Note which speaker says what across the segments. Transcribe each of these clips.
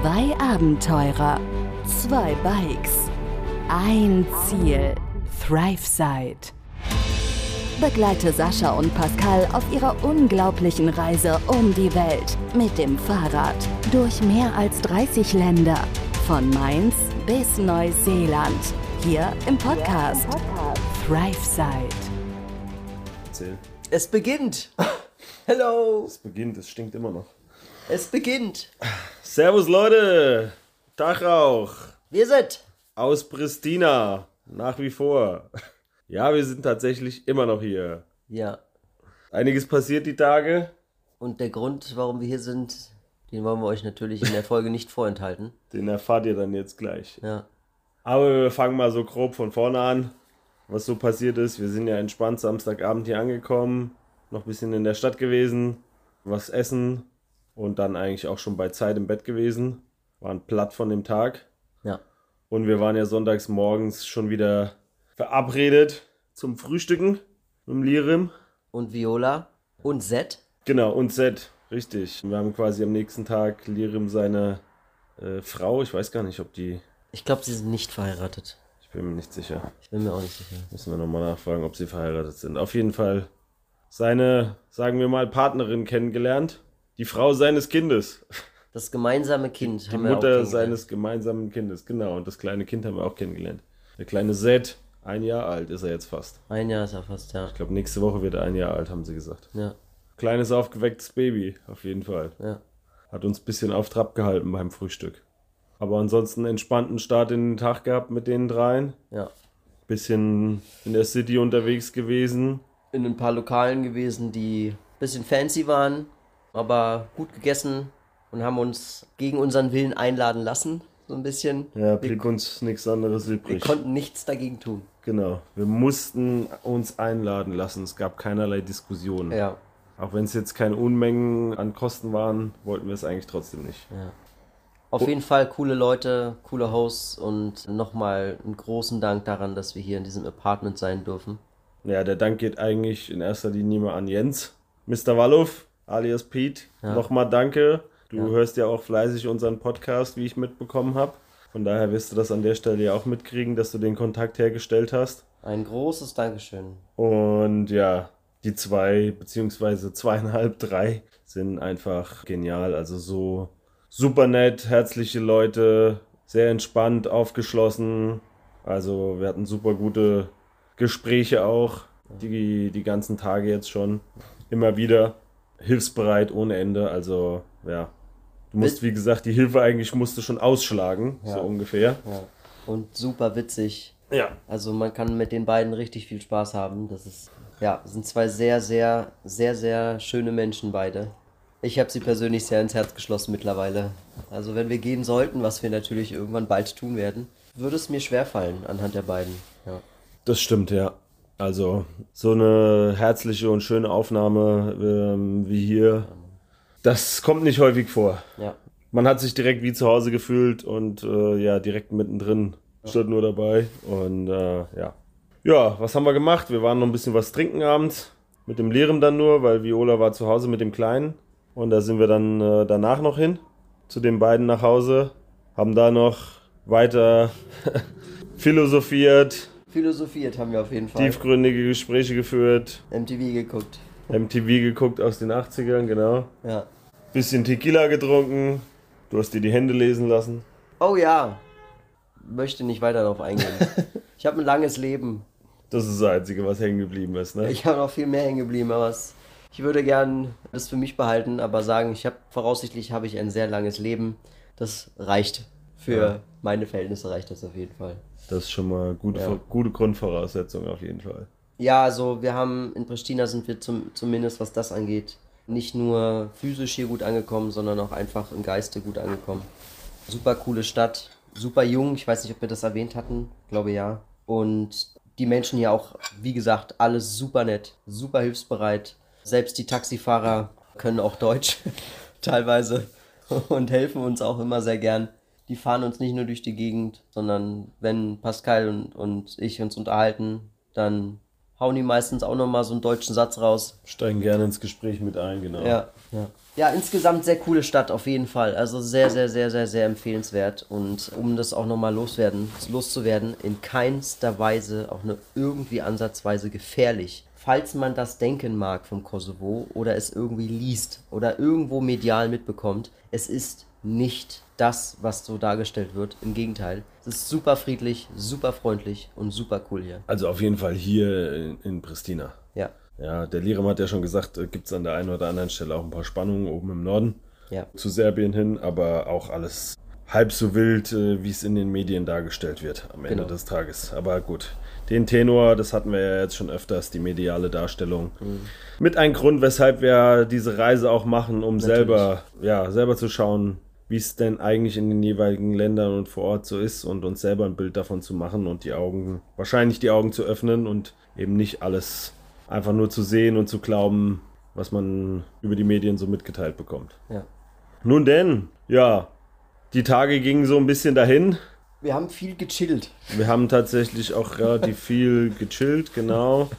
Speaker 1: Zwei Abenteurer, zwei Bikes, ein Ziel. ThriveSide. Begleite Sascha und Pascal auf ihrer unglaublichen Reise um die Welt mit dem Fahrrad durch mehr als 30 Länder. Von Mainz bis Neuseeland. Hier im Podcast ThriveSide.
Speaker 2: Erzähl.
Speaker 3: Es beginnt. Hello.
Speaker 2: Es beginnt, es stinkt immer noch.
Speaker 3: Es beginnt.
Speaker 2: Servus Leute, Tachrauch
Speaker 3: Wir sind.
Speaker 2: aus Pristina, nach wie vor. Ja, wir sind tatsächlich immer noch hier.
Speaker 3: Ja.
Speaker 2: Einiges passiert die Tage,
Speaker 3: Und der Grund, warum wir hier sind, den wollen wir euch natürlich in der Folge nicht vorenthalten.
Speaker 2: den erfahrt ihr dann jetzt gleich.
Speaker 3: Ja.
Speaker 2: Aber wir fangen mal so grob von vorne an, was so passiert ist. Wir sind ja entspannt Samstagabend hier angekommen, noch ein bisschen in der Stadt gewesen, was essen und dann eigentlich auch schon bei Zeit im Bett gewesen. Waren platt von dem Tag.
Speaker 3: Ja.
Speaker 2: Und wir waren ja sonntags morgens schon wieder verabredet zum Frühstücken mit dem Lirim.
Speaker 3: Und Viola und Zed.
Speaker 2: Genau, und Seth, richtig. Wir haben quasi am nächsten Tag Lirim seine äh, Frau, ich weiß gar nicht, ob die,
Speaker 3: Ich glaube, sie sind nicht verheiratet.
Speaker 2: ich bin mir nicht sicher.
Speaker 3: Ich bin mir auch nicht sicher.
Speaker 2: Müssen wir nochmal nachfragen, ob sie verheiratet sind. Auf jeden Fall seine, sagen wir mal, Partnerin kennengelernt. Die Frau seines Kindes.
Speaker 3: Das gemeinsame Kind
Speaker 2: Die
Speaker 3: haben wir auch
Speaker 2: Mutter seines gemeinsamen Kindes, genau. Und das kleine Kind haben wir auch kennengelernt. Der kleine Seth, ein Jahr alt ist er jetzt fast.
Speaker 3: Ein Jahr ist er fast, ja.
Speaker 2: Ich glaube, nächste Woche wird er ein Jahr alt, haben sie gesagt.
Speaker 3: Ja.
Speaker 2: Kleines aufgewecktes Baby, auf jeden Fall.
Speaker 3: Ja.
Speaker 2: Hat uns ein bisschen auf Trab gehalten beim Frühstück. Aber ansonsten entspannten Start in den Tag gehabt mit den dreien.
Speaker 3: Ja.
Speaker 2: Bisschen in der City unterwegs gewesen.
Speaker 3: In ein paar Lokalen gewesen, die ein bisschen fancy waren, aber gut gegessen und haben uns gegen unseren Willen einladen lassen. So ein bisschen.
Speaker 2: Ja, blieb uns nichts anderes
Speaker 3: Wir
Speaker 2: übrig.
Speaker 3: konnten nichts dagegen tun.
Speaker 2: Genau. Wir mussten uns einladen lassen. Es gab keinerlei Diskussion.
Speaker 3: Ja.
Speaker 2: Auch wenn es jetzt keine Unmengen an Kosten waren, wollten wir es eigentlich trotzdem nicht.
Speaker 3: Auf jeden Fall coole Leute, coole Hosts und nochmal einen großen Dank daran, dass wir hier in diesem Apartment sein dürfen.
Speaker 2: Ja, der Dank geht eigentlich in erster Linie mal an Jens. Mr. Wallow, alias Pete. Nochmal danke. Du hörst ja auch fleißig unseren Podcast, wie ich mitbekommen habe. Von daher wirst du das an der Stelle ja auch mitkriegen, dass du den Kontakt hergestellt hast.
Speaker 3: Ein großes Dankeschön.
Speaker 2: Und ja, die zwei, beziehungsweise zweieinhalb, drei sind einfach genial. Also so super nett, herzliche Leute, sehr entspannt, aufgeschlossen. Also wir hatten super gute Gespräche auch, die, die ganzen Tage jetzt schon. Immer wieder hilfsbereit ohne Ende. Also ja, du musst, wie gesagt, die Hilfe eigentlich musste schon ausschlagen, so ungefähr.
Speaker 3: Ja. Und super witzig.
Speaker 2: Ja,
Speaker 3: Also man kann mit den beiden richtig viel Spaß haben. Das ist, ja, sind zwei sehr, sehr, sehr, sehr schöne Menschen beide. Ich habe sie persönlich sehr ins Herz geschlossen mittlerweile. Also wenn wir gehen sollten, was wir natürlich irgendwann bald tun werden, würde es mir schwerfallen anhand der beiden. Ja.
Speaker 2: Das stimmt, ja. Also so eine herzliche und schöne Aufnahme ähm, wie hier, das kommt nicht häufig vor.
Speaker 3: Ja.
Speaker 2: Man hat sich direkt wie zu Hause gefühlt und äh, ja, direkt mittendrin, statt nur dabei. Und äh, ja. Ja, was haben wir gemacht? Wir waren noch ein bisschen was trinken abends. Mit dem Leeren dann nur, weil Viola war zu Hause mit dem Kleinen. Und da sind wir dann äh, danach noch hin. Zu den beiden nach Hause. Haben da noch weiter philosophiert,
Speaker 3: Philosophiert haben wir auf jeden Fall.
Speaker 2: tiefgründige Gespräche geführt,
Speaker 3: MTV geguckt.
Speaker 2: MTV geguckt aus den 80ern, genau.
Speaker 3: Ja.
Speaker 2: Bisschen Tequila getrunken. Du hast dir die Hände lesen lassen.
Speaker 3: Oh ja. Möchte nicht weiter darauf eingehen. ich habe ein langes Leben.
Speaker 2: Das ist das Einzige, was hängen geblieben ist, ne?
Speaker 3: Ich habe noch viel mehr hängen geblieben, aber es, ich würde gern das für mich behalten, aber sagen, ich habe voraussichtlich habe ich ein sehr langes Leben. Das reicht. Für
Speaker 2: Ja.
Speaker 3: meine Verhältnisse reicht das auf jeden Fall.
Speaker 2: Das ist schon mal gute,
Speaker 3: Ja.
Speaker 2: gute Grundvoraussetzung auf jeden Fall.
Speaker 3: Ja, also wir haben in Pristina sind wir zum, zumindest was das angeht, nicht nur physisch hier gut angekommen, sondern auch einfach im Geiste gut angekommen. Super coole Stadt, super jung, ich weiß nicht, ob wir das erwähnt hatten, glaube ja. Und die Menschen hier auch, wie gesagt, alles super nett, super hilfsbereit. Selbst die Taxifahrer können auch Deutsch teilweise und helfen uns auch immer sehr gern. Die fahren uns nicht nur durch die Gegend, sondern wenn Pascal und, und ich uns unterhalten, dann hauen die meistens auch nochmal so einen deutschen Satz raus.
Speaker 2: Steigen gerne ins Gespräch mit ein, genau.
Speaker 3: Ja, ja. Ja, insgesamt sehr coole Stadt auf jeden Fall. Also sehr, sehr, sehr, sehr, sehr empfehlenswert. Und um das auch nochmal loswerden, loszuwerden, in keinster Weise auch nur irgendwie ansatzweise gefährlich. Falls man das denken mag vom Kosovo oder es irgendwie liest oder irgendwo medial mitbekommt, es ist nicht das, was so dargestellt wird. Im Gegenteil. Es ist super friedlich, super freundlich und super cool hier.
Speaker 2: Also auf jeden Fall hier in, in Pristina.
Speaker 3: Ja.
Speaker 2: Ja, der Liram hat ja schon gesagt, gibt es an der einen oder anderen Stelle auch ein paar Spannungen oben im Norden
Speaker 3: Ja.
Speaker 2: zu Serbien hin, aber auch alles halb so wild, äh, wie es in den Medien dargestellt wird am Ende
Speaker 3: Genau.
Speaker 2: des Tages. Aber gut, den Tenor, das hatten wir ja jetzt schon öfters, die mediale Darstellung.
Speaker 3: Mhm.
Speaker 2: Mit ein Grund, weshalb wir diese Reise auch machen, um selber, ja, selber zu schauen, wie es denn eigentlich in den jeweiligen Ländern und vor Ort so ist und uns selber ein Bild davon zu machen und die Augen, wahrscheinlich die Augen zu öffnen und eben nicht alles einfach nur zu sehen und zu glauben, was man über die Medien so mitgeteilt bekommt.
Speaker 3: Ja.
Speaker 2: Nun denn, ja, die Tage gingen so ein bisschen dahin.
Speaker 3: Wir haben viel gechillt.
Speaker 2: Wir haben tatsächlich auch relativ viel gechillt, genau.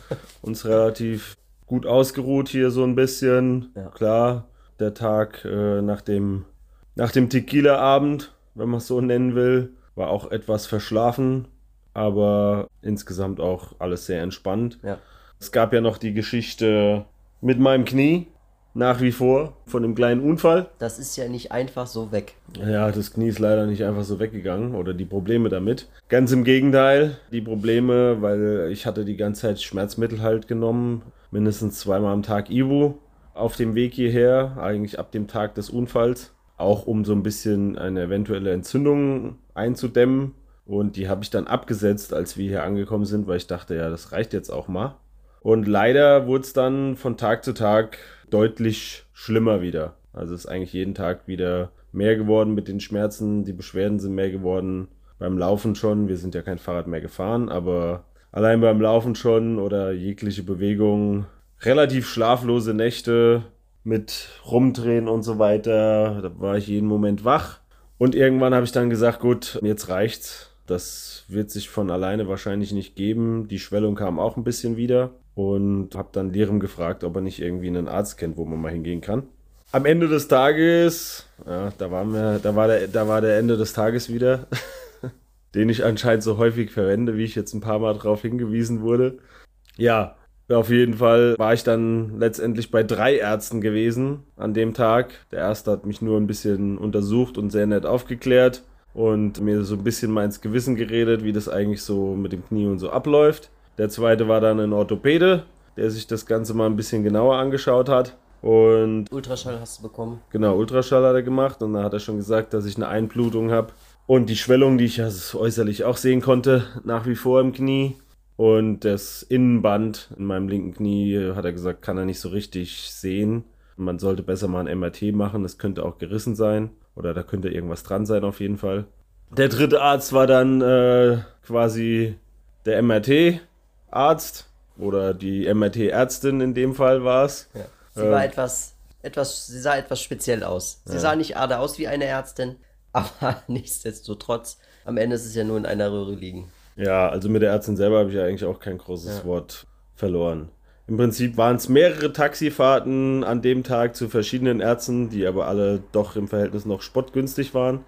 Speaker 2: Uns relativ gut ausgeruht hier so ein bisschen.
Speaker 3: Ja.
Speaker 2: Klar, der Tag äh, nach dem, nach dem Tequila-Abend, wenn man es so nennen will, war auch etwas verschlafen, aber insgesamt auch alles sehr entspannt.
Speaker 3: Ja.
Speaker 2: Es gab ja noch die Geschichte mit meinem Knie, nach wie vor, von dem kleinen Unfall.
Speaker 3: Das ist ja nicht einfach so weg.
Speaker 2: Ja, das Knie ist leider nicht einfach so weggegangen oder die Probleme damit. Ganz im Gegenteil, die Probleme, weil ich hatte die ganze Zeit Schmerzmittel halt genommen, mindestens zweimal am Tag Ibu auf dem Weg hierher, eigentlich ab dem Tag des Unfalls, auch um so ein bisschen eine eventuelle Entzündung einzudämmen. Und die habe ich dann abgesetzt, als wir hier angekommen sind, weil ich dachte, ja, das reicht jetzt auch mal. Und leider wurde es dann von Tag zu Tag deutlich schlimmer wieder. Also es ist eigentlich jeden Tag wieder mehr geworden mit den Schmerzen. Die Beschwerden sind mehr geworden. Beim Laufen schon. Wir sind ja kein Fahrrad mehr gefahren, aber allein beim Laufen schon oder jegliche Bewegung. Relativ schlaflose Nächte mit Rumdrehen und so weiter. Da war ich jeden Moment wach. Und irgendwann habe ich dann gesagt, gut, jetzt reicht's. Das wird sich von alleine wahrscheinlich nicht geben. Die Schwellung kam auch ein bisschen wieder und habe dann Lirim gefragt, ob er nicht irgendwie einen Arzt kennt, wo man mal hingehen kann. Am Ende des Tages, ja, da waren wir, da war der, da war der Ende des Tages wieder, den ich anscheinend so häufig verwende, wie ich jetzt ein paar Mal darauf hingewiesen wurde. Ja, auf jeden Fall war ich dann letztendlich bei drei Ärzten gewesen an dem Tag. Der erste hat mich nur ein bisschen untersucht und sehr nett aufgeklärt und mir so ein bisschen mal ins Gewissen geredet, wie das eigentlich so mit dem Knie und so abläuft. Der zweite war dann ein Orthopäde, der sich das Ganze mal ein bisschen genauer angeschaut hat. Und
Speaker 3: Ultraschall hast du bekommen.
Speaker 2: Genau, Ultraschall hat er gemacht und da hat er schon gesagt, dass ich eine Einblutung habe. Und die Schwellung, die ich ja äußerlich auch sehen konnte, nach wie vor im Knie. Und das Innenband in meinem linken Knie, äh, hat er gesagt, kann er nicht so richtig sehen. Man sollte besser mal ein MRT machen, das könnte auch gerissen sein. Oder da könnte irgendwas dran sein auf jeden Fall. Der dritte Arzt war dann äh, quasi der MRT-Arzt. Oder die MRT-Ärztin in dem Fall war es.
Speaker 3: Ja. Sie war etwas, etwas, sie sah etwas speziell aus. Sie sah nicht gerade aus wie eine Ärztin, aber nichtsdestotrotz, am Ende ist es ja nur in einer Röhre liegen.
Speaker 2: Ja, also mit der Ärztin selber habe ich ja eigentlich auch kein großes Wort verloren. Im Prinzip waren es mehrere Taxifahrten an dem Tag zu verschiedenen Ärzten, die aber alle doch im Verhältnis noch spottgünstig waren.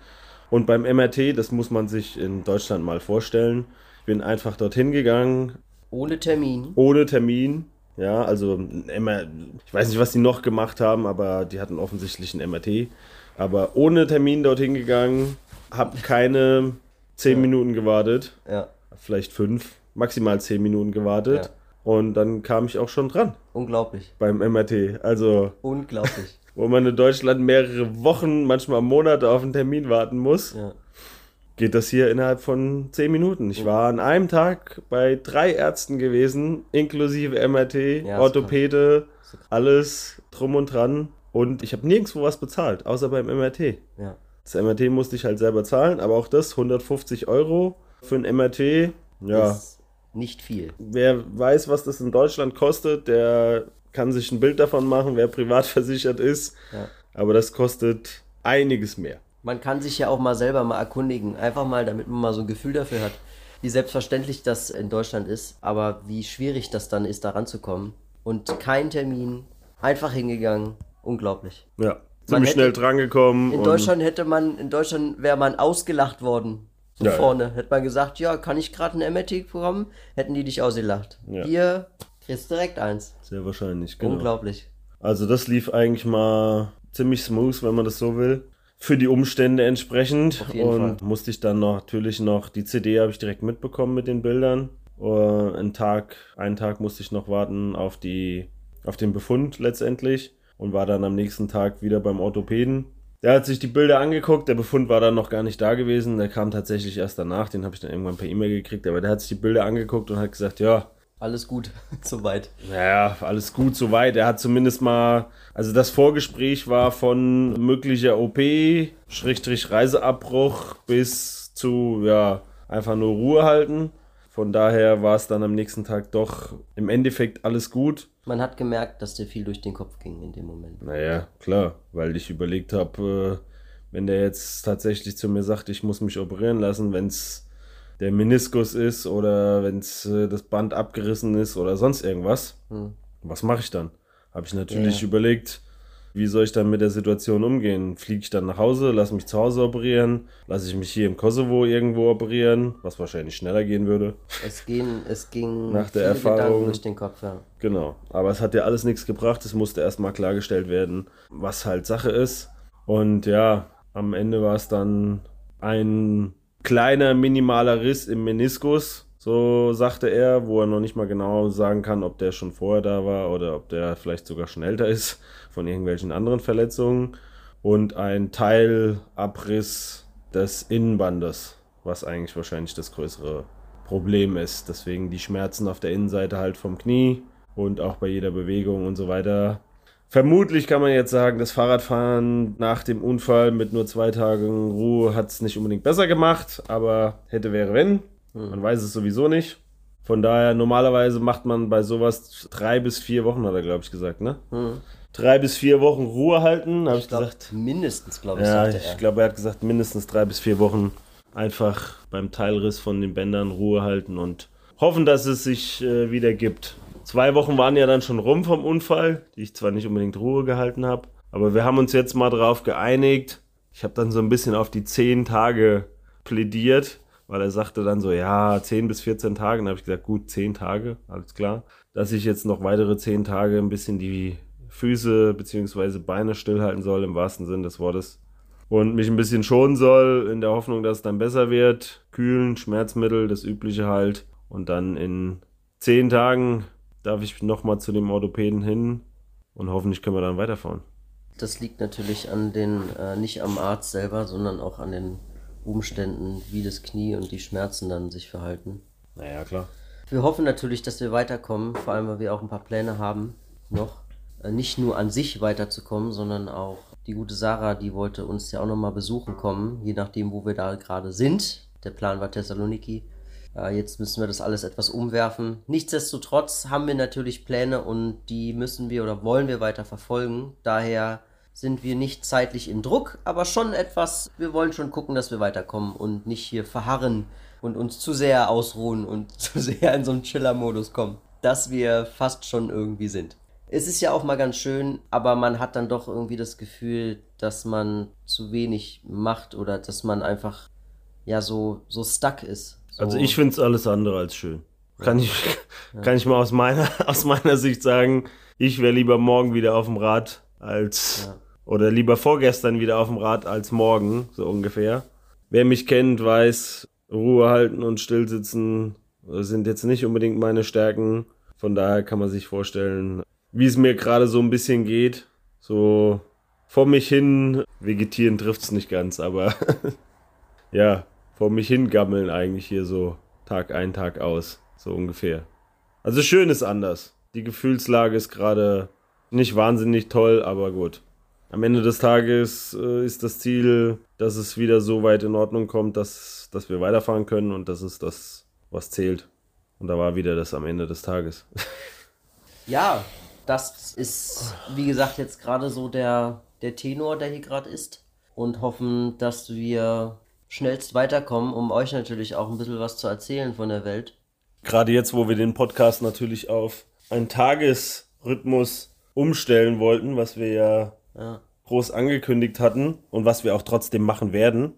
Speaker 2: Und beim MRT, das muss man sich in Deutschland mal vorstellen, ich bin einfach dorthin gegangen,
Speaker 3: Ohne Termin.
Speaker 2: ohne Termin. Ja, also ich weiß nicht, was die noch gemacht haben, aber die hatten offensichtlich ein MRT. Aber ohne Termin dorthin gegangen, habe keine zehn Minuten gewartet
Speaker 3: Ja,
Speaker 2: vielleicht fünf, maximal zehn Minuten gewartet.
Speaker 3: Ja.
Speaker 2: Und dann kam ich auch schon dran
Speaker 3: unglaublich.
Speaker 2: beim MRT. Also,
Speaker 3: Unglaublich.
Speaker 2: wo man in Deutschland mehrere Wochen, manchmal Monate auf einen Termin warten muss,
Speaker 3: ja.
Speaker 2: geht das hier innerhalb von zehn Minuten. Ich war an einem Tag bei drei Ärzten gewesen, inklusive MRT,
Speaker 3: Ja,
Speaker 2: Orthopäde, alles drum und dran. Und ich habe nirgendwo was bezahlt, außer beim MRT.
Speaker 3: ja.
Speaker 2: Das MRT musste ich halt selber zahlen, aber auch das 150 Euro für ein MRT. Ja,
Speaker 3: Ist nicht viel.
Speaker 2: wer weiß, was das in Deutschland kostet, der kann sich ein Bild davon machen, wer privat versichert ist.
Speaker 3: Ja.
Speaker 2: Aber das kostet einiges mehr.
Speaker 3: Man kann sich ja auch mal selber mal erkundigen. Einfach mal, damit man mal so ein Gefühl dafür hat. wie selbstverständlich das in Deutschland ist, aber wie schwierig das dann ist, da ranzukommen. Und kein Termin, einfach hingegangen, unglaublich.
Speaker 2: Ja, ziemlich
Speaker 3: hätte-
Speaker 2: schnell drangekommen.
Speaker 3: In Deutschland hätte man, in Deutschland wäre man ausgelacht worden. So
Speaker 2: Ja, ja.
Speaker 3: vorne. Hätte man gesagt, ja, kann ich gerade ein MRT bekommen? Hätten die dich ausgelacht.
Speaker 2: Ja.
Speaker 3: Hier kriegst direkt eins.
Speaker 2: Sehr wahrscheinlich, genau.
Speaker 3: Unglaublich.
Speaker 2: Also das lief eigentlich mal ziemlich smooth, wenn man das so will. Für die Umstände entsprechend. Und
Speaker 3: Fall.
Speaker 2: musste ich dann noch, natürlich noch, die CD habe ich direkt mitbekommen mit den Bildern. Äh, einen Tag, einen Tag musste ich noch warten auf die, auf den Befund letztendlich und war dann am nächsten Tag wieder beim Orthopäden. Der hat sich die Bilder angeguckt, der Befund war dann noch gar nicht da gewesen, der kam tatsächlich erst danach, den habe ich dann irgendwann per E-Mail gekriegt, aber der hat sich die Bilder angeguckt und hat gesagt, ja,
Speaker 3: Alles gut, soweit.
Speaker 2: naja, alles gut soweit. Er hat zumindest mal, also das Vorgespräch war von möglicher OP, Schrägstrich Reiseabbruch bis zu, ja, einfach nur Ruhe halten. Von daher war es dann am nächsten Tag doch im Endeffekt alles gut.
Speaker 3: Man hat gemerkt, dass dir viel durch den Kopf ging in dem Moment.
Speaker 2: Naja, klar, weil ich überlegt habe, äh, wenn der jetzt tatsächlich zu mir sagt, ich muss mich operieren lassen, wenn es der Meniskus ist oder wenn es äh, das Band abgerissen ist oder sonst irgendwas,
Speaker 3: Hm.
Speaker 2: was mache ich dann? Habe ich natürlich
Speaker 3: Ja.
Speaker 2: überlegt, wie soll ich dann mit der Situation umgehen? Fliege ich dann nach Hause, lasse mich zu Hause operieren, lasse ich mich hier im Kosovo irgendwo operieren, was wahrscheinlich schneller gehen würde.
Speaker 3: Es ging, es ging
Speaker 2: Nach der Erfahrung-
Speaker 3: Gedanken durch den Kopf, ja.
Speaker 2: Genau. Aber es hat ja alles nichts gebracht. Es musste erstmal klargestellt werden, was halt Sache ist. Und ja, am Ende war es dann ein kleiner, minimaler Riss im Meniskus. So sagte er, wo er noch nicht mal genau sagen kann, ob der schon vorher da war oder ob der vielleicht sogar schon älter ist von irgendwelchen anderen Verletzungen. Und ein Teilabriss des Innenbandes, was eigentlich wahrscheinlich das größere Problem ist. Deswegen die Schmerzen auf der Innenseite halt vom Knie und auch bei jeder Bewegung und so weiter. Vermutlich kann man jetzt sagen, das Fahrradfahren nach dem Unfall mit nur zwei Tagen Ruhe hat es nicht unbedingt besser gemacht, aber hätte wäre wenn. Man weiß es sowieso nicht. Von daher, normalerweise macht man bei sowas drei bis vier Wochen, hat er, glaube ich, gesagt, ne?
Speaker 3: Hm.
Speaker 2: Drei bis vier Wochen Ruhe halten, habe ich,
Speaker 3: Ich glaube,
Speaker 2: gesagt.
Speaker 3: mindestens, glaube ich,
Speaker 2: Ja, ich glaube, er hat gesagt, mindestens drei bis vier Wochen einfach beim Teilriss von den Bändern Ruhe halten und hoffen, dass es sich äh, wieder gibt. Zwei Wochen waren ja dann schon rum vom Unfall, die ich zwar nicht unbedingt Ruhe gehalten habe, aber wir haben uns jetzt mal darauf geeinigt. Ich habe dann so ein bisschen auf die zehn Tage plädiert, weil er sagte dann so, ja, 10 bis 14 Tage. Dann habe ich gesagt, gut, 10 Tage, alles klar. Dass ich jetzt noch weitere 10 Tage ein bisschen die Füße bzw. Beine stillhalten soll, im wahrsten Sinn des Wortes. Und mich ein bisschen schonen soll, in der Hoffnung, dass es dann besser wird. Kühlen, Schmerzmittel, das Übliche halt. Und dann in 10 Tagen darf ich nochmal zu dem Orthopäden hin und hoffentlich können wir dann weiterfahren.
Speaker 3: Das liegt natürlich an den, äh, nicht am Arzt selber, sondern auch an den Umständen, wie das Knie und die Schmerzen dann sich verhalten.
Speaker 2: Naja, klar.
Speaker 3: Wir hoffen natürlich, dass wir weiterkommen, vor allem weil wir auch ein paar Pläne haben, noch. Äh, nicht nur an sich weiterzukommen, sondern auch die gute Sarah, die wollte uns ja auch nochmal besuchen kommen, je nachdem, wo wir da gerade sind. Der Plan war Thessaloniki. Äh, jetzt müssen wir das alles etwas umwerfen. Nichtsdestotrotz haben wir natürlich Pläne und die müssen wir oder wollen wir weiter verfolgen. Daher sind wir nicht zeitlich in Druck, aber schon etwas, wir wollen schon gucken, dass wir weiterkommen und nicht hier verharren und uns zu sehr ausruhen und zu sehr in so einen Chiller-Modus kommen, dass wir fast schon irgendwie sind. Es ist ja auch mal ganz schön, aber man hat dann doch irgendwie das Gefühl, dass man zu wenig macht oder dass man einfach ja so, so stuck ist. So,
Speaker 2: Also ich finde es alles andere als schön. Kann ich, kann ich mal aus meiner, aus meiner Sicht sagen, ich wäre lieber morgen wieder auf dem Rad als,
Speaker 3: Ja.
Speaker 2: oder lieber vorgestern wieder auf dem Rad als morgen, so ungefähr. Wer mich kennt, weiß, Ruhe halten und stillsitzen sind jetzt nicht unbedingt meine Stärken. Von daher kann man sich vorstellen, wie es mir gerade so ein bisschen geht. So vor mich hin, vegetieren trifft's nicht ganz, aber ja, vor mich hingammeln eigentlich hier so Tag ein, Tag aus, so ungefähr. Also schön ist anders. Die Gefühlslage ist gerade nicht wahnsinnig toll, aber gut. Am Ende des Tages äh, ist das Ziel, dass es wieder so weit in Ordnung kommt, dass, dass wir weiterfahren können und das ist das, was zählt. Und da war wieder das am Ende des Tages.
Speaker 3: Ja, das ist, wie gesagt, jetzt gerade so der, der Tenor, der hier gerade ist. Und hoffen, dass wir schnellst weiterkommen, um euch natürlich auch ein bisschen was zu erzählen von der Welt.
Speaker 2: Gerade jetzt, wo wir den Podcast natürlich auf einen Tagesrhythmus umstellen wollten, was wir ja, ja. groß angekündigt hatten und was wir auch trotzdem machen werden.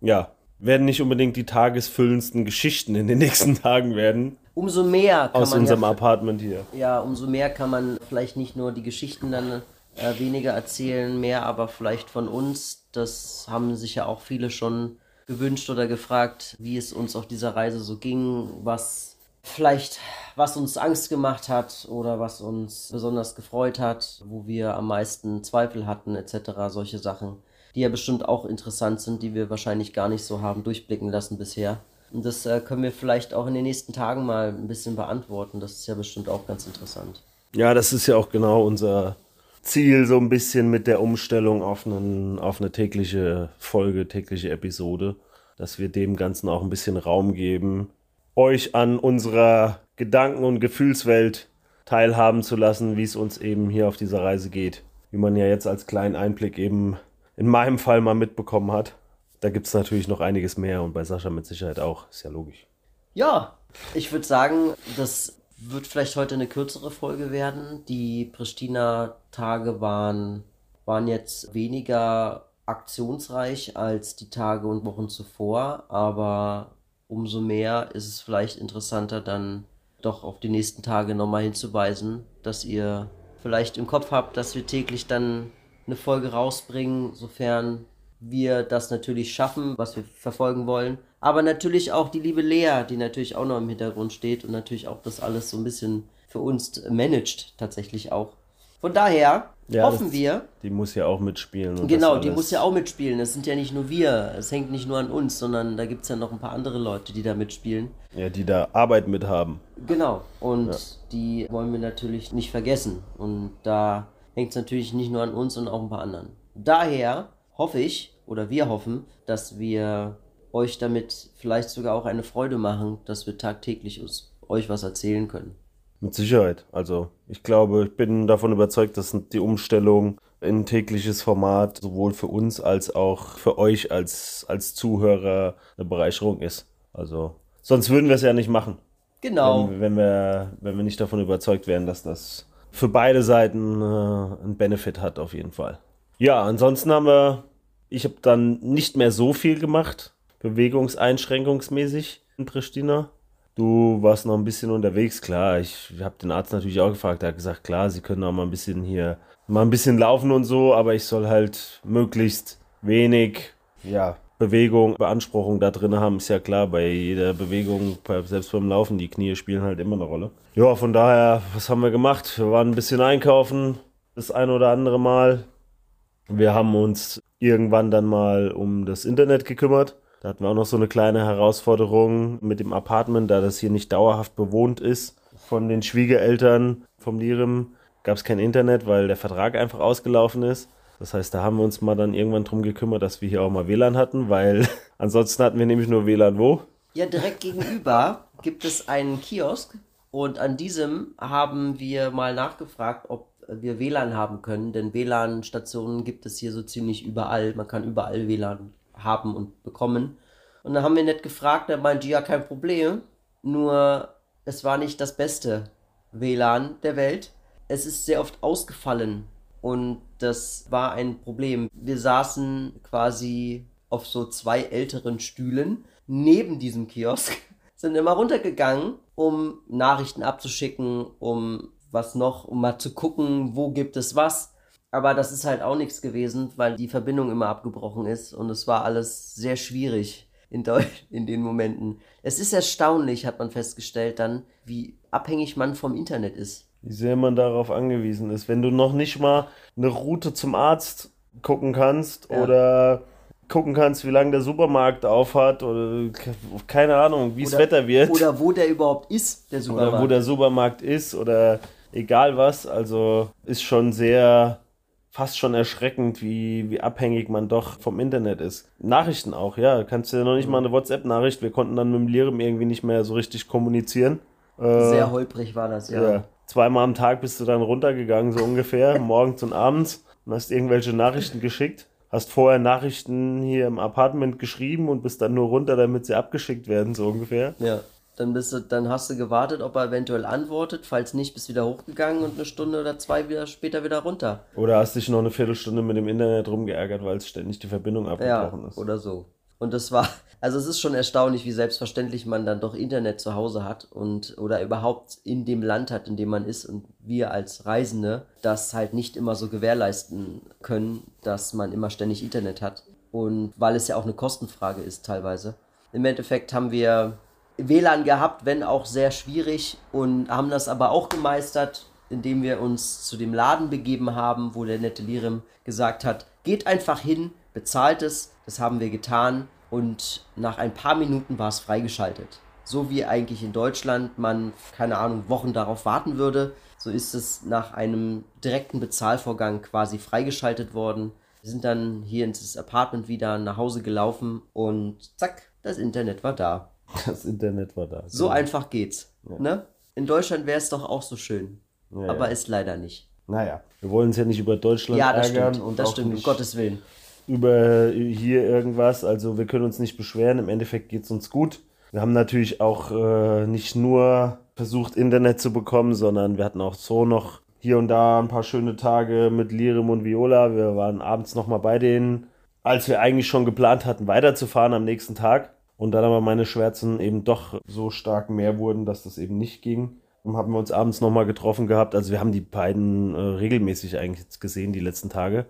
Speaker 2: Ja, werden nicht unbedingt die tagesfüllendsten Geschichten in den nächsten Tagen werden.
Speaker 3: Umso mehr
Speaker 2: aus unserem ja, Apartment hier.
Speaker 3: Ja, umso mehr kann man vielleicht nicht nur die Geschichten dann äh, weniger erzählen, mehr aber vielleicht von uns. Das haben sich ja auch viele schon gewünscht oder gefragt, wie es uns auf dieser Reise so ging, was vielleicht, was uns Angst gemacht hat oder was uns besonders gefreut hat, wo wir am meisten Zweifel hatten, etc. Solche Sachen die ja bestimmt auch interessant sind, die wir wahrscheinlich gar nicht so haben durchblicken lassen bisher. Und das äh, können wir vielleicht auch in den nächsten Tagen mal ein bisschen beantworten. Das ist ja bestimmt auch ganz interessant.
Speaker 2: Ja, das ist ja auch genau unser Ziel, so ein bisschen mit der Umstellung auf, einen, auf eine tägliche Folge, tägliche Episode, dass wir dem Ganzen auch ein bisschen Raum geben, euch an unserer Gedanken- und Gefühlswelt teilhaben zu lassen, wie es uns eben hier auf dieser Reise geht. Wie man ja jetzt als kleinen Einblick eben in meinem Fall mal mitbekommen hat. Da gibt es natürlich noch einiges mehr und bei Sascha mit Sicherheit auch, ist ja logisch.
Speaker 3: Ja, ich würde sagen, das wird vielleicht heute eine kürzere Folge werden. Die Pristina-Tage waren, waren jetzt weniger aktionsreich als die Tage und Wochen zuvor, aber umso mehr ist es vielleicht interessanter, dann doch auf die nächsten Tage nochmal hinzuweisen, dass ihr vielleicht im Kopf habt, dass wir täglich dann eine Folge rausbringen, sofern wir das natürlich schaffen, was wir verfolgen wollen. Aber natürlich auch die liebe Lea, die natürlich auch noch im Hintergrund steht und natürlich auch das alles so ein bisschen für uns managt, tatsächlich auch. Von daher ja, hoffen
Speaker 2: das,
Speaker 3: wir.
Speaker 2: Die muss ja auch mitspielen.
Speaker 3: genau, die muss ja auch mitspielen. Es sind ja nicht nur wir. Es hängt nicht nur an uns, sondern da gibt es ja noch ein paar andere Leute, die da mitspielen.
Speaker 2: Ja, die da Arbeit mit haben.
Speaker 3: Genau. Und ja. die wollen wir natürlich nicht vergessen. Und da hängt es natürlich nicht nur an uns, und auch ein paar anderen. Daher hoffe ich, oder wir hoffen, dass wir euch damit vielleicht sogar auch eine Freude machen, dass wir tagtäglich uns, euch was erzählen können.
Speaker 2: Mit Sicherheit. Also ich glaube, ich bin davon überzeugt, dass die Umstellung in ein tägliches Format sowohl für uns als auch für euch als, als Zuhörer eine Bereicherung ist. Also sonst würden wir es ja nicht machen.
Speaker 3: Genau.
Speaker 2: Wenn, wenn, wir, wenn wir nicht davon überzeugt wären, dass das für beide Seiten äh, einen Benefit hat auf jeden Fall. Ja, ansonsten haben wir, ich habe dann nicht mehr so viel gemacht, bewegungseinschränkungsmäßig in Pristina. Du warst noch ein bisschen unterwegs, klar. Ich habe den Arzt natürlich auch gefragt, er hat gesagt, klar, sie können auch mal ein bisschen hier, mal ein bisschen laufen und so, aber ich soll halt möglichst wenig, ja, Bewegung, Beanspruchung da drin haben, ist ja klar, bei jeder Bewegung, selbst beim Laufen, die Knie spielen halt immer eine Rolle. Ja, von daher, was haben wir gemacht? Wir waren ein bisschen einkaufen, das ein oder andere Mal. Wir haben uns irgendwann dann mal um das Internet gekümmert. Da hatten wir auch noch so eine kleine Herausforderung mit dem Apartment, da das hier nicht dauerhaft bewohnt ist. Von den Schwiegereltern vom Lirim gab es kein Internet, weil der Vertrag einfach ausgelaufen ist. Das heißt, da haben wir uns mal dann irgendwann drum gekümmert, dass wir hier auch mal WLAN hatten, weil ansonsten hatten wir nämlich nur WLAN wo?
Speaker 3: Ja, direkt gegenüber gibt es einen Kiosk und an diesem haben wir mal nachgefragt, ob wir WLAN haben können, denn WLAN-Stationen gibt es hier so ziemlich überall. Man kann überall WLAN haben und bekommen. Und dann haben wir nett gefragt, er meinte, ja, kein Problem, nur es war nicht das beste WLAN der Welt. Es ist sehr oft ausgefallen und das war ein Problem. Wir saßen quasi auf so zwei älteren Stühlen neben diesem Kiosk, sind immer runtergegangen, um Nachrichten abzuschicken, um was noch, um mal zu gucken, wo gibt es was. Aber das ist halt auch nichts gewesen, weil die Verbindung immer abgebrochen ist und es war alles sehr schwierig in, Deutsch, in den Momenten. Es ist erstaunlich, hat man festgestellt dann, wie abhängig man vom Internet ist
Speaker 2: wie sehr man darauf angewiesen ist. Wenn du noch nicht mal eine Route zum Arzt gucken kannst ja. oder gucken kannst, wie lange der Supermarkt aufhat oder keine Ahnung, wie das Wetter wird.
Speaker 3: Oder wo der überhaupt ist, der
Speaker 2: Supermarkt. Oder wo der Supermarkt ist oder egal was. Also ist schon sehr, fast schon erschreckend, wie, wie abhängig man doch vom Internet ist. Nachrichten auch, ja. Kannst du ja noch nicht mal eine WhatsApp-Nachricht. Wir konnten dann mit dem Lirim irgendwie nicht mehr so richtig kommunizieren.
Speaker 3: Sehr äh, holprig war das, ja. ja
Speaker 2: zweimal am Tag bist du dann runtergegangen, so ungefähr, morgens und abends, und hast irgendwelche Nachrichten geschickt. hast vorher Nachrichten hier im Apartment geschrieben und bist dann nur runter, damit sie abgeschickt werden, so ungefähr.
Speaker 3: Ja. Dann, bist du, dann hast du gewartet, ob er eventuell antwortet. Falls nicht, bist du wieder hochgegangen und eine Stunde oder zwei wieder später wieder runter.
Speaker 2: Oder hast dich noch eine Viertelstunde mit dem Internet rumgeärgert, weil es ständig die Verbindung abgebrochen
Speaker 3: Ja,
Speaker 2: ist.
Speaker 3: oder so. Und das war, also es ist schon erstaunlich, wie selbstverständlich man dann doch Internet zu Hause hat und oder überhaupt in dem Land hat, in dem man ist und wir als Reisende das halt nicht immer so gewährleisten können, dass man immer ständig Internet hat. Und weil es ja auch eine Kostenfrage ist teilweise. Im Endeffekt haben wir WLAN gehabt, wenn auch sehr schwierig und haben das aber auch gemeistert, indem wir uns zu dem Laden begeben haben, wo der nette Lirim gesagt hat, geht einfach hin, bezahlt es, das haben wir getan und nach ein paar Minuten war es freigeschaltet. So wie eigentlich in Deutschland man, keine Ahnung, Wochen darauf warten würde, so ist es nach einem direkten Bezahlvorgang quasi freigeschaltet worden. Wir sind dann hier ins Apartment wieder nach Hause gelaufen und zack, das Internet war da.
Speaker 2: Das Internet war da.
Speaker 3: So einfach geht's. Ne? In Deutschland wäre es doch auch so schön.
Speaker 2: Ja,
Speaker 3: aber
Speaker 2: ja.
Speaker 3: ist leider nicht.
Speaker 2: Naja, wir wollen uns ja nicht über Deutschland
Speaker 3: Ja, das
Speaker 2: ärgern
Speaker 3: stimmt.
Speaker 2: und
Speaker 3: das stimmt, um Gottes Willen.
Speaker 2: über hier irgendwas. Also wir können uns nicht beschweren. Im Endeffekt geht es uns gut. Wir haben natürlich auch äh, nicht nur versucht, Internet zu bekommen, sondern wir hatten auch so noch hier und da ein paar schöne Tage mit Lirim und Viola. Wir waren abends nochmal bei denen, als wir eigentlich schon geplant hatten, weiterzufahren am nächsten Tag. Und dann aber meine Schmerzen eben doch so stark mehr wurden, dass das eben nicht ging. Und haben wir uns abends nochmal getroffen gehabt. Also wir haben die beiden äh, regelmäßig eigentlich gesehen, die letzten Tage.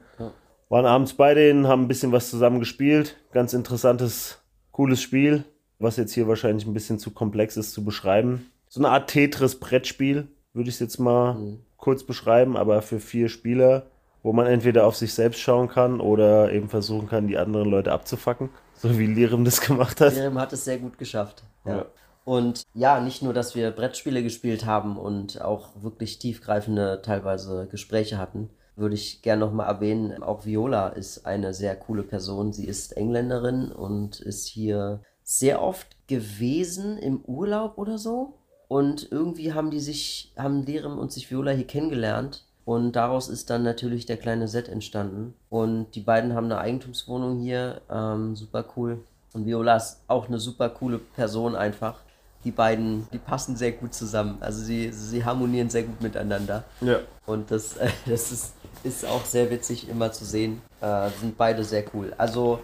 Speaker 2: Waren abends bei denen, haben ein bisschen was zusammen gespielt. Ganz interessantes, cooles Spiel, was jetzt hier wahrscheinlich ein bisschen zu komplex ist zu beschreiben. So eine Art Tetris-Brettspiel, würde ich es jetzt mal kurz beschreiben, aber für vier Spieler, wo man entweder auf sich selbst schauen kann oder eben versuchen kann, die anderen Leute abzufacken. So wie Lirim das gemacht hat.
Speaker 3: Lirim hat es sehr gut geschafft. Ja.
Speaker 2: Ja.
Speaker 3: Und ja, nicht nur, dass wir Brettspiele gespielt haben und auch wirklich tiefgreifende teilweise Gespräche hatten, würde ich gerne nochmal erwähnen, auch Viola ist eine sehr coole Person. Sie ist Engländerin und ist hier sehr oft gewesen im Urlaub oder so. Und irgendwie haben die sich, haben Lirim und sich Viola hier kennengelernt. Und daraus ist dann natürlich der kleine Set entstanden. Und die beiden haben eine Eigentumswohnung hier. Ähm, super cool. Und Viola ist auch eine super coole Person einfach. Die beiden, die passen sehr gut zusammen. Also sie, sie harmonieren sehr gut miteinander.
Speaker 2: Ja.
Speaker 3: Und das, äh, das ist, ist auch sehr witzig immer zu sehen. Äh, sind beide sehr cool. Also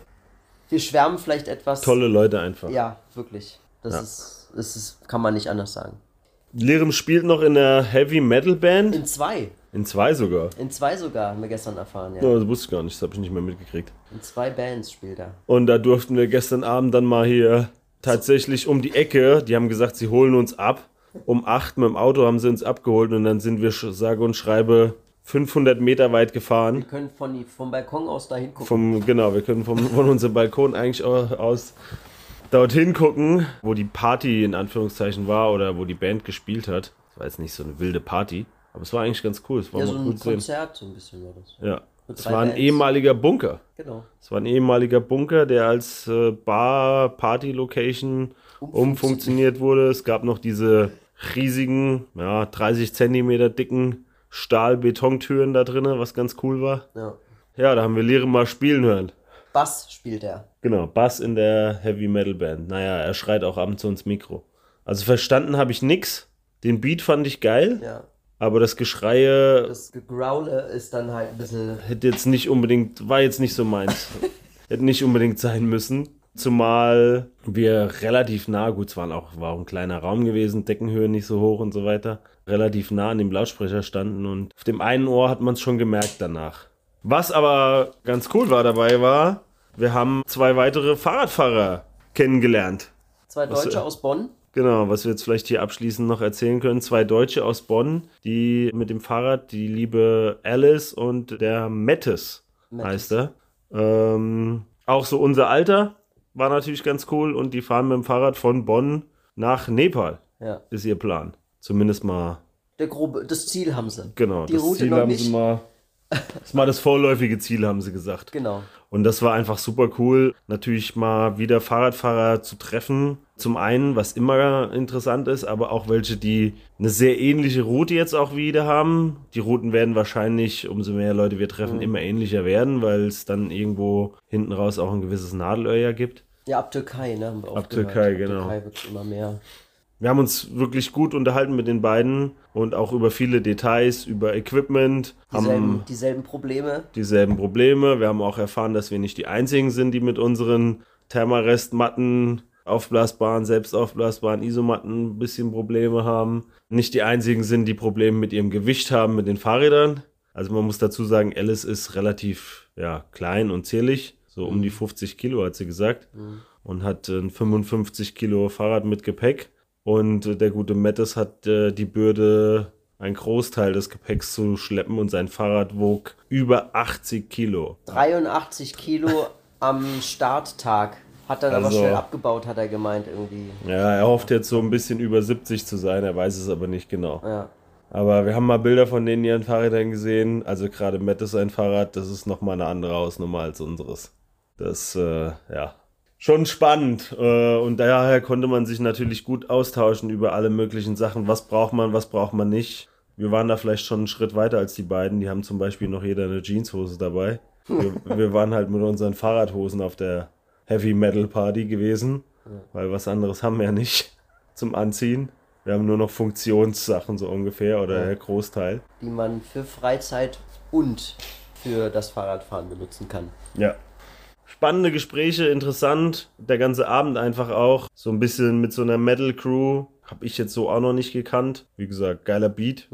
Speaker 3: wir schwärmen vielleicht etwas.
Speaker 2: Tolle Leute einfach.
Speaker 3: Ja, wirklich. Das
Speaker 2: Ja.
Speaker 3: ist, das ist, kann man nicht anders sagen.
Speaker 2: Lirim spielt noch in der Heavy Metal Band.
Speaker 3: In zwei.
Speaker 2: In zwei sogar.
Speaker 3: In zwei sogar, haben wir gestern erfahren, ja.
Speaker 2: Ja, das wusste ich gar nicht, das habe ich nicht mehr mitgekriegt.
Speaker 3: In zwei Bands spielt er.
Speaker 2: Und da durften wir gestern Abend dann mal hier tatsächlich um die Ecke, die haben gesagt, sie holen uns ab. Um acht mit dem Auto haben sie uns abgeholt und dann sind wir, sage und schreibe, 500 Meter weit
Speaker 3: Wir
Speaker 2: gefahren.
Speaker 3: können von, vom Balkon aus da hingucken.
Speaker 2: Vom, genau, wir können vom, von unserem Balkon eigentlich au- aus dorthin gucken, wo die Party in Anführungszeichen war oder wo die Band gespielt hat. Es war jetzt nicht so eine wilde Party, aber es war eigentlich ganz cool. Es war
Speaker 3: ja, so ein
Speaker 2: gut zu sehen.
Speaker 3: Konzert, so ein bisschen war das.
Speaker 2: Ja. Es war ein
Speaker 3: Bands.
Speaker 2: ehemaliger Bunker.
Speaker 3: Genau.
Speaker 2: Es war ein ehemaliger Bunker, der als äh, Bar, Party-Location umfunktioniert wurde. Es gab noch diese riesigen, ja, 30 Zentimeter dicken Stahl-Betontüren da drinnen, was ganz cool war.
Speaker 3: Ja.
Speaker 2: Ja, da haben wir Lehre mal spielen hören.
Speaker 3: Bass spielt er.
Speaker 2: Genau, Bass in der Heavy Metal Band. Naja, er schreit auch ab und zu ins Mikro. Also verstanden habe ich nix. Den Beat fand ich geil,
Speaker 3: Ja.
Speaker 2: Aber das Geschreie
Speaker 3: Das Gegraule ist dann halt ein bisschen.
Speaker 2: hätte jetzt nicht unbedingt, war jetzt nicht so meins. hätte nicht unbedingt sein müssen. Zumal wir relativ nah, gut, es waren auch, war auch ein kleiner Raum gewesen, Deckenhöhe nicht so hoch und so weiter, relativ nah an dem Lautsprecher standen und auf dem einen Ohr hat man es schon gemerkt danach. Was aber ganz cool war dabei war, wir haben zwei weitere Fahrradfahrer kennengelernt.
Speaker 3: Zwei
Speaker 2: Was,
Speaker 3: Deutsche
Speaker 2: äh,
Speaker 3: aus Bonn.
Speaker 2: Genau, was wir jetzt vielleicht hier abschließend noch erzählen können. Zwei Deutsche aus Bonn, die mit dem Fahrrad, die liebe Alice und der Mettes,
Speaker 3: Mettes.
Speaker 2: heißt er. Ähm, auch so unser Alter war natürlich ganz cool und die fahren mit dem Fahrrad von Bonn nach Nepal,
Speaker 3: Ja.
Speaker 2: ist ihr Plan. Zumindest mal,
Speaker 3: Der grobe, das Ziel haben sie.
Speaker 2: genau.
Speaker 3: Die
Speaker 2: das
Speaker 3: Route
Speaker 2: Ziel haben
Speaker 3: nicht.
Speaker 2: sie mal Das ist mal das vorläufige Ziel, haben sie gesagt.
Speaker 3: Genau.
Speaker 2: Und das war einfach super cool, natürlich mal wieder Fahrradfahrer zu treffen. Zum einen, was immer interessant ist, aber auch welche, die eine sehr ähnliche Route jetzt auch wieder haben. Die Routen werden wahrscheinlich, umso mehr Leute wir treffen,
Speaker 3: Mhm.
Speaker 2: immer ähnlicher werden, weil es dann irgendwo hinten raus auch ein gewisses Nadelöhr gibt.
Speaker 3: Ja, ab Türkei, ne? Haben wir auch
Speaker 2: Ab
Speaker 3: gehört.
Speaker 2: Türkei, genau.
Speaker 3: Türkei wird immer mehr.
Speaker 2: Wir haben uns wirklich gut unterhalten mit den beiden und auch über viele Details, über Equipment, haben
Speaker 3: Dieselben, dieselben Probleme.
Speaker 2: dieselben Probleme. Wir haben auch erfahren, dass wir nicht die einzigen sind, die mit unseren Thermarestmatten, aufblasbaren, selbstaufblasbaren Isomatten ein bisschen Probleme haben. Nicht die einzigen sind, die Probleme mit ihrem Gewicht haben mit den Fahrrädern. Also man muss dazu sagen, Alice ist relativ ja, klein und zierlich, so um die 50 Kilo hat sie gesagt und hat ein 55 Kilo Fahrrad mit Gepäck. Und der gute Mattes hat äh, die Bürde, einen Großteil des Gepäcks zu schleppen und sein Fahrrad wog über 80 Kilo.
Speaker 3: 83 Kilo am Starttag. Hat dann aber
Speaker 2: Also-
Speaker 3: schnell abgebaut, hat er gemeint irgendwie.
Speaker 2: Ja, er hofft jetzt so ein bisschen über 70 zu sein, er weiß es aber nicht genau.
Speaker 3: Ja.
Speaker 2: Aber wir haben mal Bilder von denen ihren Fahrrädern gesehen. Also gerade Mattes sein Fahrrad, das ist nochmal eine andere Hausnummer als unseres. Das, äh, ja, schon spannend. Äh, und daher konnte man sich natürlich gut austauschen über alle möglichen Sachen. Was braucht man, was braucht man nicht. Wir waren da vielleicht schon einen Schritt weiter als die beiden. Die haben zum Beispiel noch jeder eine Jeanshose dabei. Wir, wir waren halt mit unseren Fahrradhosen auf der Heavy Metal Party gewesen, weil was anderes haben wir ja nicht zum Anziehen. Wir haben nur noch Funktionssachen so ungefähr oder der Großteil.
Speaker 3: Die man für Freizeit und für das Fahrradfahren benutzen kann.
Speaker 2: Ja. Spannende Gespräche, interessant. Der ganze Abend einfach auch. So ein bisschen mit so einer Metal Crew. Hab ich jetzt so auch noch nicht gekannt. Wie gesagt, geiler Beat.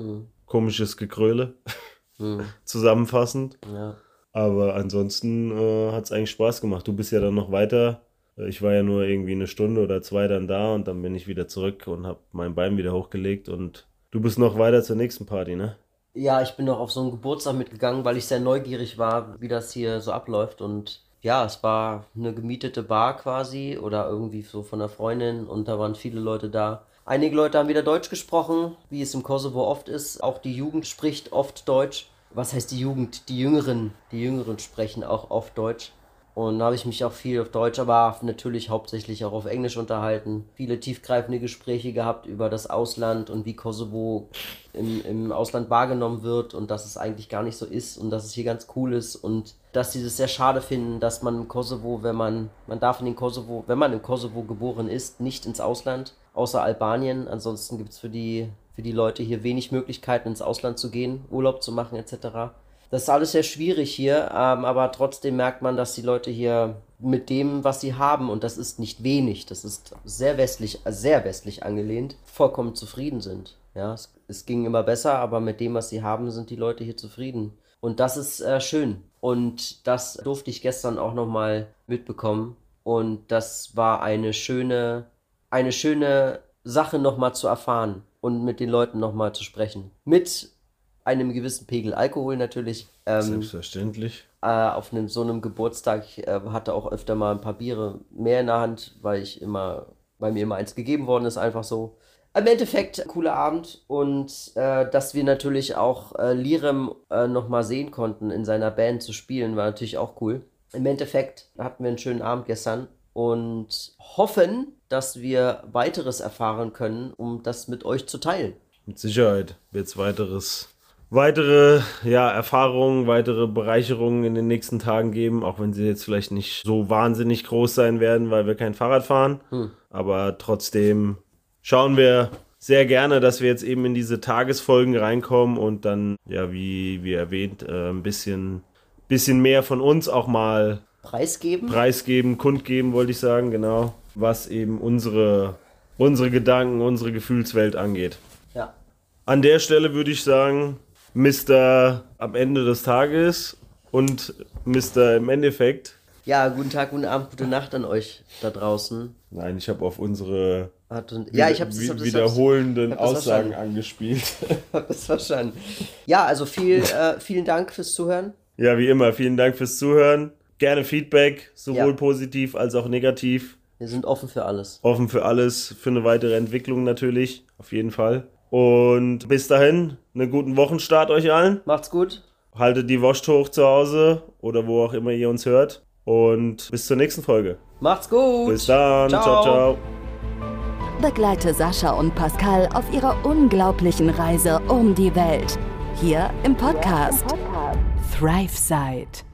Speaker 2: Komisches Gekröle. Zusammenfassend.
Speaker 3: Ja.
Speaker 2: Aber ansonsten äh, hat es eigentlich Spaß gemacht. Du bist ja dann noch weiter. Äh, Ich war ja nur irgendwie eine Stunde oder zwei dann da und dann bin ich wieder zurück und habe mein Bein wieder hochgelegt und du bist noch weiter zur nächsten Party, ne?
Speaker 3: Ja, ich bin noch auf so einen Geburtstag mitgegangen, weil ich sehr neugierig war, wie das hier so abläuft. Und ja, es war eine gemietete Bar quasi oder irgendwie so von einer Freundin und da waren viele Leute da. Einige Leute haben wieder Deutsch gesprochen, wie es im Kosovo oft ist. Auch die Jugend spricht oft Deutsch. Was heißt die Jugend? Die Jüngeren. Die Jüngeren sprechen auch oft Deutsch. Und da habe ich mich auch viel auf Deutsch, aber natürlich hauptsächlich auch auf Englisch unterhalten. Viele tiefgreifende Gespräche gehabt über das Ausland und wie Kosovo im, im Ausland wahrgenommen wird und dass es eigentlich gar nicht so ist und dass es hier ganz cool ist und dass sie das sehr schade finden, dass man im Kosovo, wenn man, man darf in den Kosovo, wenn man im Kosovo geboren ist, nicht ins Ausland, außer Albanien. Ansonsten gibt es für die, für die Leute hier wenig Möglichkeiten, ins Ausland zu gehen, Urlaub zu machen etc. Das ist alles sehr schwierig hier, ähm, aber trotzdem merkt man, dass die Leute hier mit dem, was sie haben, und das ist nicht wenig, das ist sehr westlich, sehr westlich angelehnt, vollkommen zufrieden sind. Ja, es, es ging immer besser, aber mit dem, was sie haben, sind die Leute hier zufrieden. Und das ist äh, schön. Und das durfte ich gestern auch nochmal mitbekommen. Und das war eine schöne, eine schöne Sache nochmal zu erfahren und mit den Leuten nochmal zu sprechen. Mit einem gewissen Pegel Alkohol natürlich. Ähm,
Speaker 2: Selbstverständlich.
Speaker 3: äh, auf einem, so einem Geburtstag ich, äh, hatte auch öfter mal ein paar Biere mehr in der Hand, weil ich immer, weil mir immer eins gegeben worden ist, einfach so. Im Endeffekt, cooler Abend und äh, dass wir natürlich auch äh, Lirem äh, nochmal sehen konnten, in seiner Band zu spielen, war natürlich auch cool. Im Endeffekt hatten wir einen schönen Abend gestern und hoffen, dass wir weiteres erfahren können, um das mit euch zu teilen.
Speaker 2: Mit Sicherheit wird es weiteres, weitere ja, Erfahrungen, weitere Bereicherungen in den nächsten Tagen geben, auch wenn sie jetzt vielleicht nicht so wahnsinnig groß sein werden, weil wir kein Fahrrad fahren. Aber trotzdem schauen wir sehr gerne, dass wir jetzt eben in diese Tagesfolgen reinkommen und dann, ja, wie, wie erwähnt, äh, ein bisschen, bisschen mehr von uns auch mal
Speaker 3: Preisgeben?
Speaker 2: preisgeben, kundgeben, wollte ich sagen, genau, was eben unsere, unsere Gedanken, unsere Gefühlswelt angeht.
Speaker 3: ja.
Speaker 2: An der Stelle würde ich sagen, Mr. am Ende des Tages und Mr. im Endeffekt.
Speaker 3: Ja, guten Tag, guten Abend, gute Nacht an euch da draußen.
Speaker 2: Nein, ich habe auf unsere
Speaker 3: ja, ich habe
Speaker 2: wi-
Speaker 3: das,
Speaker 2: wiederholenden
Speaker 3: hab das
Speaker 2: Aussagen angespielt.
Speaker 3: hab das verstanden. Ja, also viel, äh, vielen Dank fürs Zuhören.
Speaker 2: ja, wie immer, vielen Dank fürs Zuhören. Gerne Feedback, sowohl
Speaker 3: Ja.
Speaker 2: positiv als auch negativ.
Speaker 3: Wir sind offen für alles.
Speaker 2: Offen für alles, für eine weitere Entwicklung natürlich, auf jeden Fall. Und bis dahin, einen guten Wochenstart euch allen.
Speaker 3: Macht's gut.
Speaker 2: haltet die Wurst hoch zu Hause oder wo auch immer ihr uns hört. Und bis zur nächsten Folge.
Speaker 3: Macht's gut.
Speaker 2: Bis dann. ciao. ciao. ciao.
Speaker 1: Begleite Sascha und Pascal auf ihrer unglaublichen Reise um die Welt. Hier im Podcast, Thrive Side.